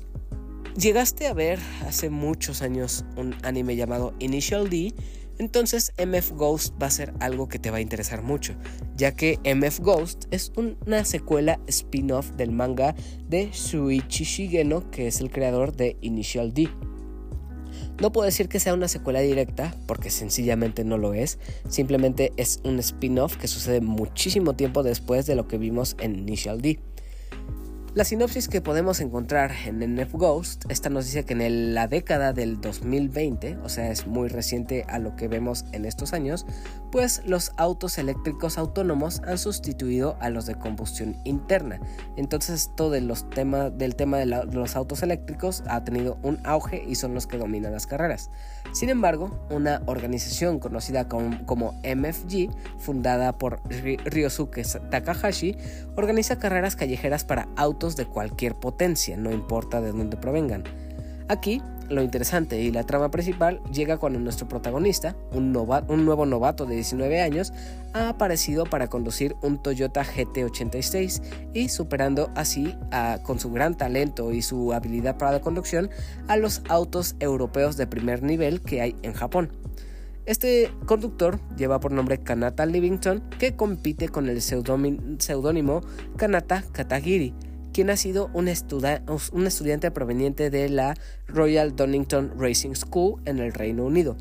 llegaste a ver hace muchos años un anime llamado Initial D, entonces MF Ghost va a ser algo que te va a interesar mucho, ya que MF Ghost es una secuela spin-off del manga de Shuichi Shigeno, que es el creador de Initial D. No puedo decir que sea una secuela directa, porque sencillamente no lo es, simplemente es un spin-off que sucede muchísimo tiempo después de lo que vimos en Initial D. La sinopsis que podemos encontrar en NF Ghost, esta nos dice que en la década del 2020, o sea es muy reciente a lo que vemos en estos años, pues los autos eléctricos autónomos han sustituido a los de combustión interna. Entonces todo de los temas, del tema de, los autos eléctricos ha tenido un auge y son los que dominan las carreras. Sin embargo, una organización conocida como, como MFG, fundada por Ryosuke Takahashi, organiza carreras callejeras para autos de cualquier potencia, no importa de dónde provengan. Aquí, lo interesante y la trama principal llega cuando nuestro protagonista, un, un nuevo novato de 19 años, ha aparecido para conducir un Toyota GT86 y superando así, con su gran talento y su habilidad para la conducción, a los autos europeos de primer nivel que hay en Japón. Este conductor lleva por nombre Kanata Livington, que compite con el seudónimo Kanata Katagiri, quien ha sido un, estudiante proveniente de la Royal Donington Racing School en el Reino Unido.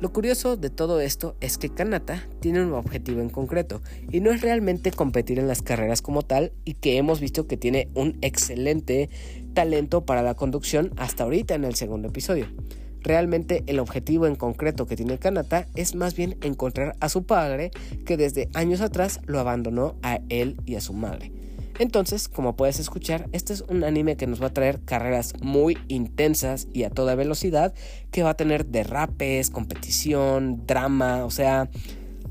Lo curioso de todo esto es que Kanata tiene un objetivo en concreto y no es realmente competir en las carreras como tal y que hemos visto que tiene un excelente talento para la conducción hasta ahorita en el segundo episodio. Realmente el objetivo en concreto que tiene Kanata es más bien encontrar a su padre que desde años atrás lo abandonó a él y a su madre. Entonces, como puedes escuchar, este es un anime que nos va a traer carreras muy intensas y a toda velocidad, que va a tener derrapes, competición, drama, o sea,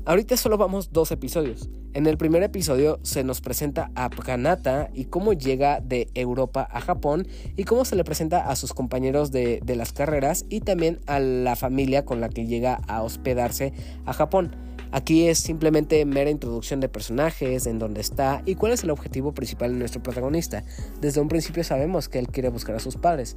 ahorita solo vamos dos episodios. En el primer episodio se nos presenta a Kanata y cómo llega de Europa a Japón y cómo se le presenta a sus compañeros de, de las carreras y también a la familia con la que llega a hospedarse a Japón. Aquí es simplemente mera introducción de personajes, en dónde está y cuál es el objetivo principal de nuestro protagonista. Desde un principio sabemos que él quiere buscar a sus padres.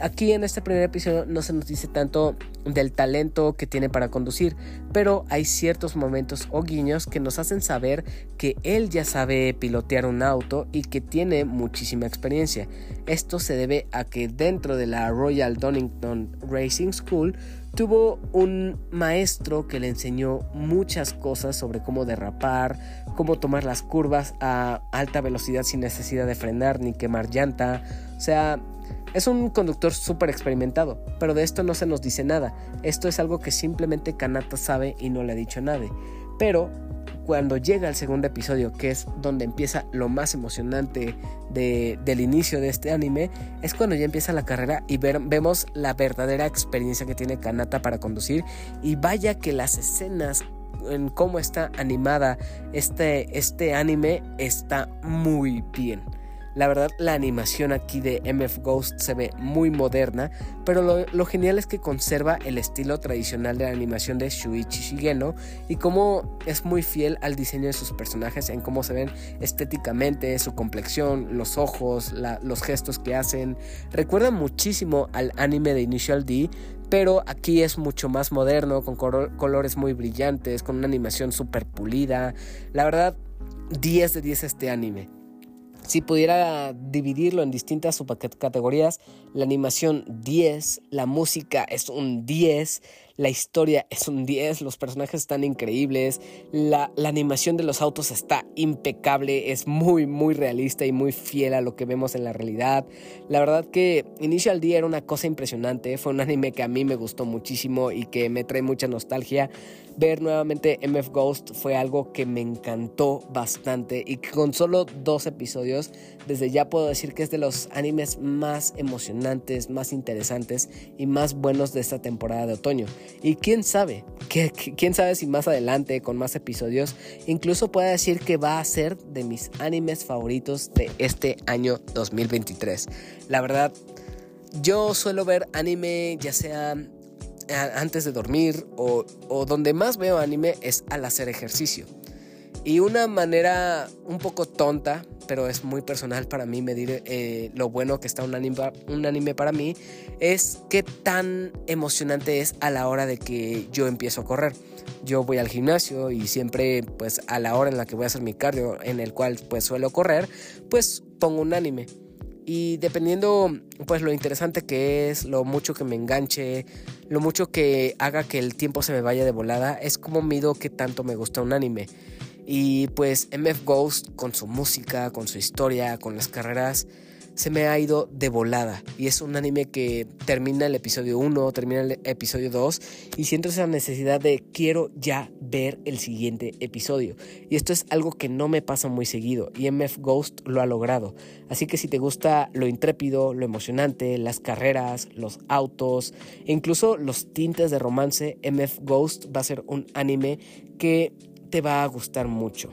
Aquí en este primer episodio no se nos dice tanto del talento que tiene para conducir, pero hay ciertos momentos o guiños que nos hacen saber que él ya sabe pilotear un auto y que tiene muchísima experiencia. Esto se debe a que dentro de la Royal Donington Racing School tuvo un maestro que le enseñó muchas cosas sobre cómo derrapar, cómo tomar las curvas a alta velocidad sin necesidad de frenar ni quemar llanta. O sea, es un conductor súper experimentado, pero de esto no se nos dice nada. Esto es algo que simplemente Kanata sabe y no le ha dicho a nadie. Pero cuando llega el segundo episodio, que es donde empieza lo más emocionante del inicio de este anime, es cuando ya empieza la carrera y vemos la verdadera experiencia que tiene Kanata para conducir. Y vaya que las escenas en cómo está animada este, este anime está muy bien. La verdad, la animación aquí de MF Ghost se ve muy moderna, pero lo, genial es que conserva el estilo tradicional de la animación de Shuichi Shigeno y cómo es muy fiel al diseño de sus personajes en cómo se ven estéticamente, su complexión, los ojos, los gestos que hacen. Recuerda muchísimo al anime de Initial D, pero aquí es mucho más moderno, con colores muy brillantes, con una animación súper pulida. La verdad, 10 de 10 este anime. Si pudiera dividirlo en distintas subcategorías, la animación 10, la música es un 10, la historia es un 10, los personajes están increíbles, la, animación de los autos está impecable, es muy, muy realista y muy fiel a lo que vemos en la realidad. La verdad que Initial D era una cosa impresionante, fue un anime que a mí me gustó muchísimo y que me trae mucha nostalgia. Ver nuevamente MF Ghost fue algo que me encantó bastante y que con solo dos episodios, desde ya puedo decir que es de los animes más emocionantes, más interesantes y más buenos de esta temporada de otoño. Y quién sabe, quién sabe si más adelante con más episodios incluso pueda decir que va a ser de mis animes favoritos de este año 2023. La verdad, yo suelo ver anime ya sea antes de dormir o, o donde más veo anime es al hacer ejercicio. Y una manera un poco tonta, pero es muy personal para mí medir eh, lo bueno que está un anime, un anime para mí, es qué tan emocionante es a la hora de que yo empiezo a correr. Yo voy al gimnasio y siempre pues a la hora en la que voy a hacer mi cardio, en el cual pues suelo correr, pues pongo un anime. Y dependiendo pues lo interesante que es, lo mucho que me enganche, lo mucho que haga que el tiempo se me vaya de volada, es como mido que tanto me gusta un anime. Y pues MF Ghost con su música, con su historia, con las carreras, se me ha ido de volada. Y es un anime que termina el episodio 1, termina el episodio 2 y siento esa necesidad de quiero ya ver el siguiente episodio. Y esto es algo que no me pasa muy seguido y MF Ghost lo ha logrado. Así que si te gusta lo intrépido, lo emocionante, las carreras, los autos e incluso los tintes de romance, MF Ghost va a ser un anime que te va a gustar mucho.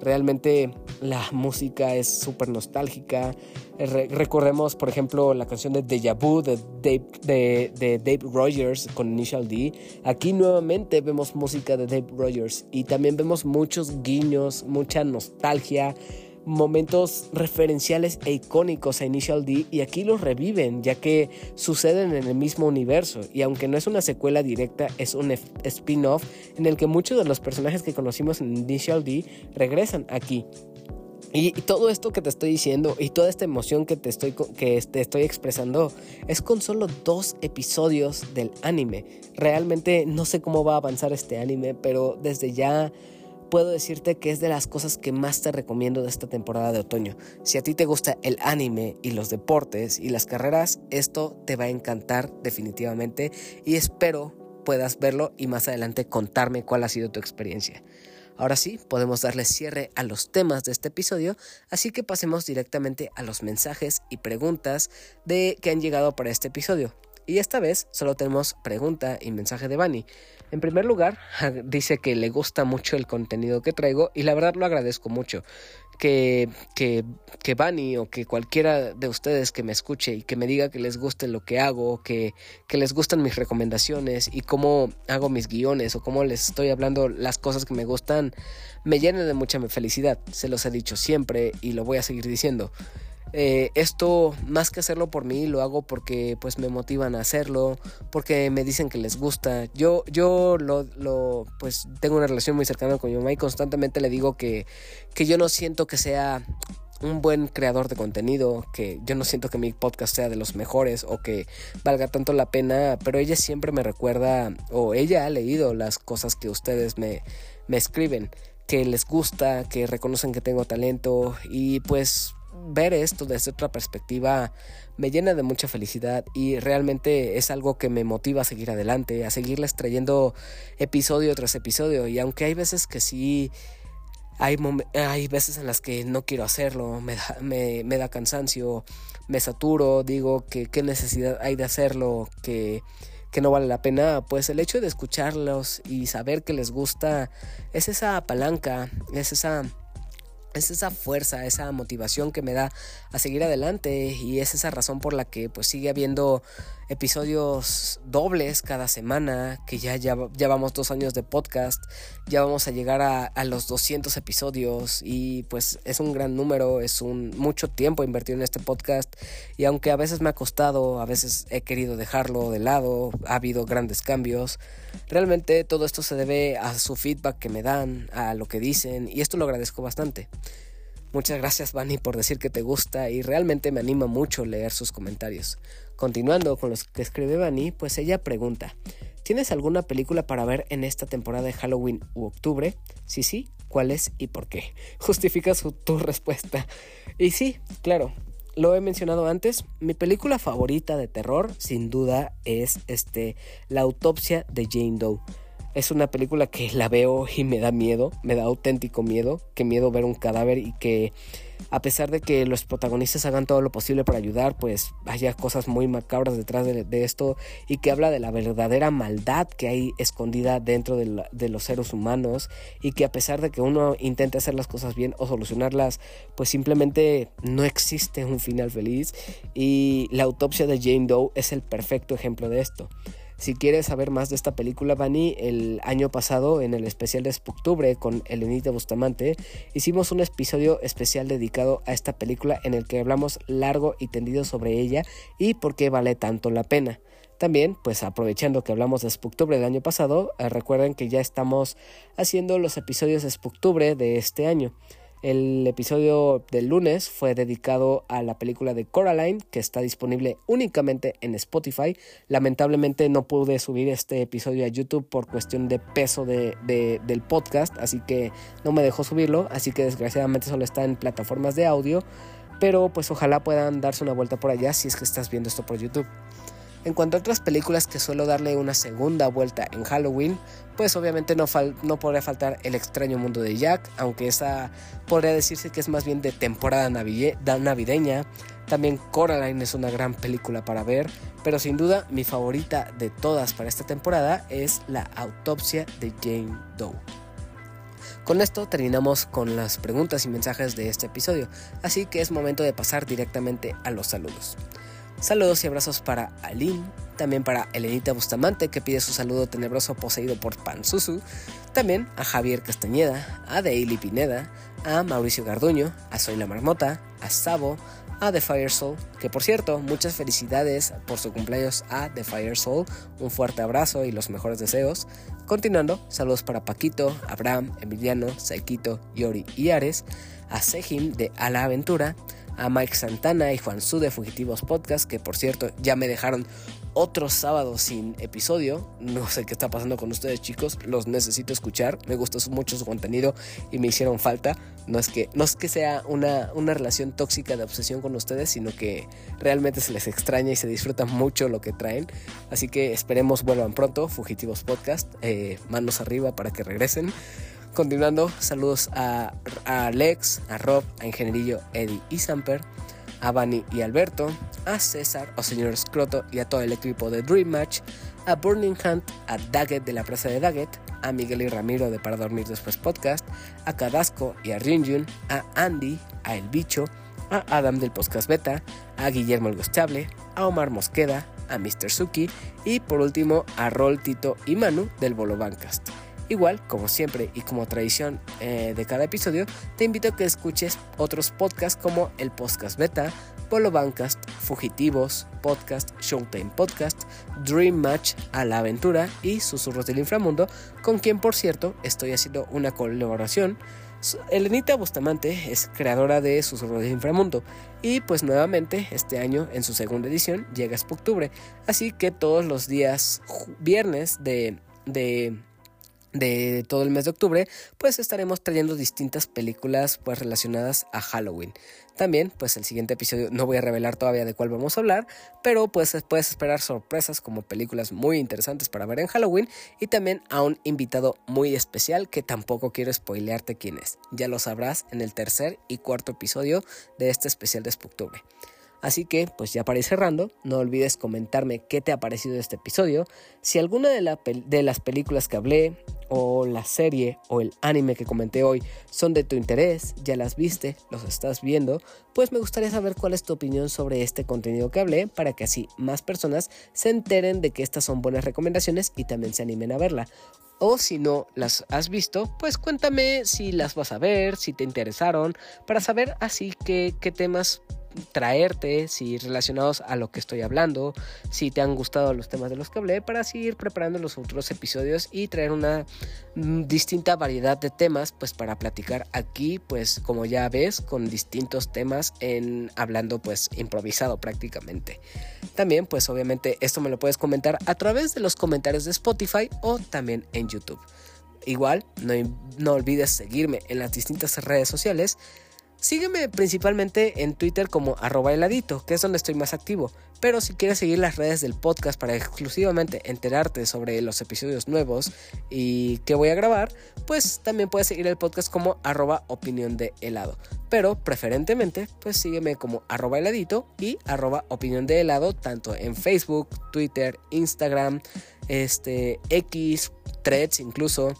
Realmente la música es súper nostálgica. recordemos, por ejemplo, la canción de Deja Vu Dave, de Dave Rogers con Initial D. Aquí nuevamente vemos música de Dave Rogers y también vemos muchos guiños, mucha nostalgia momentos referenciales e icónicos a Initial D y aquí los reviven ya que suceden en el mismo universo y aunque no es una secuela directa es un spin-off en el que muchos de los personajes que conocimos en Initial D regresan aquí. Y, todo esto que te estoy diciendo y toda esta emoción que te estoy, que te estoy expresando es con solo dos episodios del anime. Realmente no sé cómo va a avanzar este anime, pero desde ya puedo decirte que es de las cosas que más te recomiendo de esta temporada de otoño. Si a ti te gusta el anime y los deportes y las carreras, esto te va a encantar definitivamente y espero puedas verlo y más adelante contarme cuál ha sido tu experiencia. Ahora sí, podemos darle cierre a los temas de este episodio, así que pasemos directamente a los mensajes y preguntas de que han llegado para este episodio. Y esta vez solo tenemos pregunta y mensaje de Bani. En primer lugar, [LAUGHS] dice que le gusta mucho el contenido que traigo y la verdad lo agradezco mucho. Que, que, que Bani o que cualquiera de ustedes que me escuche y que me diga que les guste lo que hago, que, que les gustan mis recomendaciones y cómo hago mis guiones o cómo les estoy hablando las cosas que me gustan, me llena de mucha felicidad. Se los he dicho siempre y lo voy a seguir diciendo. Eh, esto más que hacerlo por mí lo hago porque pues me motivan a hacerlo porque me dicen que les gusta. Yo yo lo, lo pues tengo una relación muy cercana con mi mamá y constantemente le digo que que yo no siento que sea un buen creador de contenido, que yo no siento que mi podcast sea de los mejores o que valga tanto la pena, pero ella siempre me recuerda o ella ha leído las cosas que ustedes me, me escriben, que les gusta, que reconocen que tengo talento y pues ver esto desde otra perspectiva me llena de mucha felicidad y realmente es algo que me motiva a seguir adelante, a seguirles trayendo episodio tras episodio. Y aunque hay veces que sí hay, hay veces en las que no quiero hacerlo, me da, me, me da cansancio, me saturo, digo que qué necesidad hay de hacerlo, que, que no vale la pena, pues el hecho de escucharlos y saber que les gusta es esa palanca, es esa es esa fuerza, esa motivación que me da a seguir adelante y es esa razón por la que pues sigue habiendo episodios dobles cada semana, que ya, ya, dos años de podcast, ya vamos a llegar a, los 200 episodios y pues es un gran número, es un mucho tiempo invertido en este podcast y aunque a veces me ha costado, a veces he querido dejarlo de lado, ha habido grandes cambios, realmente todo esto se debe a su feedback que me dan, a lo que dicen y esto lo agradezco bastante. Muchas gracias, Bunny, por decir que te gusta y realmente me anima mucho leer sus comentarios. Continuando con los que escribe Bunny, pues ella pregunta: ¿Tienes alguna película para ver en esta temporada de Halloween u octubre? Sí, sí, ¿cuál es y por qué? [LAUGHS] Justifica su, tu respuesta. Y sí, claro, lo he mencionado antes, mi película favorita de terror, sin duda, es este La autopsia de Jane Doe. Es una película que la veo y me da miedo, me da auténtico miedo, que miedo ver un cadáver y que a pesar de que los protagonistas hagan todo lo posible para ayudar, pues haya cosas muy macabras detrás de, esto y que habla de la verdadera maldad que hay escondida dentro de, de, los seres humanos y que a pesar de que uno intente hacer las cosas bien o solucionarlas, pues simplemente no existe un final feliz y la autopsia de Jane Doe es el perfecto ejemplo de esto. Si quieres saber más de esta película, Bani, el año pasado en el especial de Octubre con Elenita Bustamante, hicimos un episodio especial dedicado a esta película en el que hablamos largo y tendido sobre ella y por qué vale tanto la pena. También, pues aprovechando que hablamos de Spooktubre del año pasado, eh, recuerden que ya estamos haciendo los episodios de Spooktubre de este año. El episodio del lunes fue dedicado a la película de Coraline, que está disponible únicamente en Spotify. Lamentablemente no pude subir este episodio a YouTube por cuestión de peso de, del podcast, así que no me dejó subirlo, así que desgraciadamente solo está en plataformas de audio. Pero pues ojalá puedan darse una vuelta por allá si es que estás viendo esto por YouTube. En cuanto a otras películas que suelo darle una segunda vuelta en Halloween, pues obviamente no, no podría faltar El extraño mundo de Jack, aunque esa podría decirse que es más bien de temporada navideña. También Coraline es una gran película para ver, pero sin duda mi favorita de todas para esta temporada es La autopsia de Jane Doe. Con esto terminamos con las preguntas y mensajes de este episodio, así que es momento de pasar directamente a los saludos. Saludos y abrazos para Aline, también para Elenita Bustamante que pide su saludo tenebroso poseído por Pansusu, también a Javier Castañeda, a Deili Pineda, a Mauricio Garduño, a Soy la Marmota, a Sabo, a The Fire Soul, que por cierto, muchas felicidades por su cumpleaños a The Fire Soul, un fuerte abrazo y los mejores deseos. Continuando, saludos para Paquito, Abraham, Emiliano, Saikito, Yori y Ares, a Sejim de A la Aventura, a Mike Santana y Juan Su de Fugitivos Podcast, que por cierto ya me dejaron otro sábado sin episodio. No sé qué está pasando con ustedes chicos, los necesito escuchar, me gustó mucho su contenido y me hicieron falta. No es que, no es que sea una, una relación tóxica de obsesión con ustedes, sino que realmente se les extraña y se disfruta mucho lo que traen. Así que esperemos vuelvan pronto, Fugitivos Podcast, eh, manos arriba para que regresen. Continuando, saludos a, Alex, a Rob, a Ingenierillo, Eddie y Samper, a Bani y Alberto, a César o señor Scroto y a todo el equipo de Dream Match, a Burning Hunt, a Daggett de la presa de Daggett, a Miguel y Ramiro de Para Dormir Después Podcast, a Cadasco y a Ryunjun, a Andy, a El Bicho, a Adam del Podcast Beta, a Guillermo el Gostable, a Omar Mosqueda, a Mr. Suki y por último a Rol, Tito y Manu del Bolo Bancast. Igual, como siempre y como tradición eh, de cada episodio, te invito a que escuches otros podcasts como el Podcast Beta, Polo Bancast, Fugitivos, Podcast, Showtime Podcast, Dream Match a la Aventura y Susurros del Inframundo, con quien por cierto estoy haciendo una colaboración. Elenita Bustamante es creadora de Susurros del Inframundo y pues nuevamente este año en su segunda edición llega octubre, así que todos los días viernes de de todo el mes de octubre, pues estaremos trayendo distintas películas pues relacionadas a Halloween. También, pues el siguiente episodio no voy a revelar todavía de cuál vamos a hablar, pero pues puedes esperar sorpresas como películas muy interesantes para ver en Halloween y también a un invitado muy especial que tampoco quiero spoilearte quién es. Ya lo sabrás en el tercer y cuarto episodio de este especial de octubre. Así que, pues ya para ir cerrando, no olvides comentarme qué te ha parecido este episodio, si alguna de, las películas que hablé, o la serie, o el anime que comenté hoy son de tu interés, ya las viste, los estás viendo, pues me gustaría saber cuál es tu opinión sobre este contenido que hablé, para que así más personas se enteren de que estas son buenas recomendaciones y también se animen a verla. O si no las has visto, pues cuéntame si las vas a ver, si te interesaron, para saber así qué temas traerte, si relacionados a lo que estoy hablando, si te han gustado los temas de los que hablé, para seguir preparando los otros episodios y traer una mm, distinta variedad de temas, pues para platicar aquí, pues como ya ves, con distintos temas en hablando pues improvisado prácticamente. También, pues obviamente esto me lo puedes comentar a través de los comentarios de Spotify o también en YouTube. Igual, no, no olvides seguirme en las distintas redes sociales Sígueme principalmente en Twitter como arroba heladito, que es donde estoy más activo. Pero si quieres seguir las redes del podcast para exclusivamente enterarte sobre los episodios nuevos y que voy a grabar, pues también puedes seguir el podcast como arroba opinión de helado. Pero preferentemente, pues sígueme como arroba heladito y arroba opinión de helado, tanto en Facebook, Twitter, Instagram, este, X, threads incluso.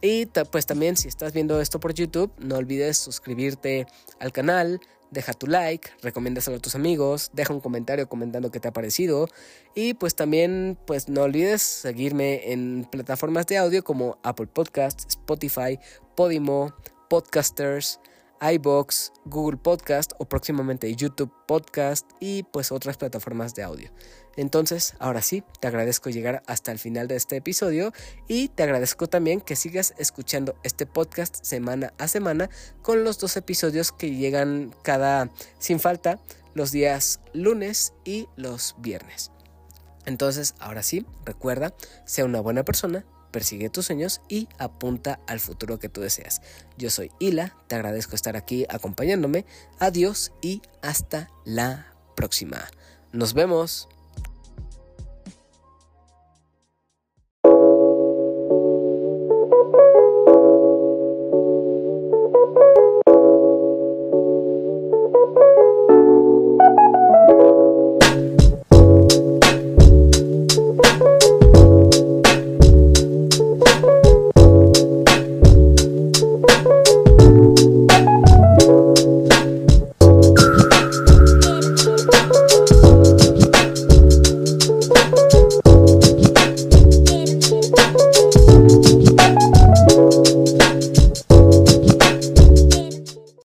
Y pues también si estás viendo esto por YouTube, no olvides suscribirte al canal, deja tu like, recomiéndaselo a tus amigos, deja un comentario comentando qué te ha parecido. Y pues también pues no olvides seguirme en plataformas de audio como Apple Podcasts, Spotify, Podimo, Podcasters, iBox, Google Podcast o próximamente YouTube Podcast y pues otras plataformas de audio. Entonces, ahora sí, te agradezco llegar hasta el final de este episodio y te agradezco también que sigas escuchando este podcast semana a semana con los dos episodios que llegan cada sin falta los días lunes y los viernes. Entonces, ahora sí, recuerda, sea una buena persona, persigue tus sueños y apunta al futuro que tú deseas. Yo soy Hila, te agradezco estar aquí acompañándome. Adiós y hasta la próxima. Nos vemos.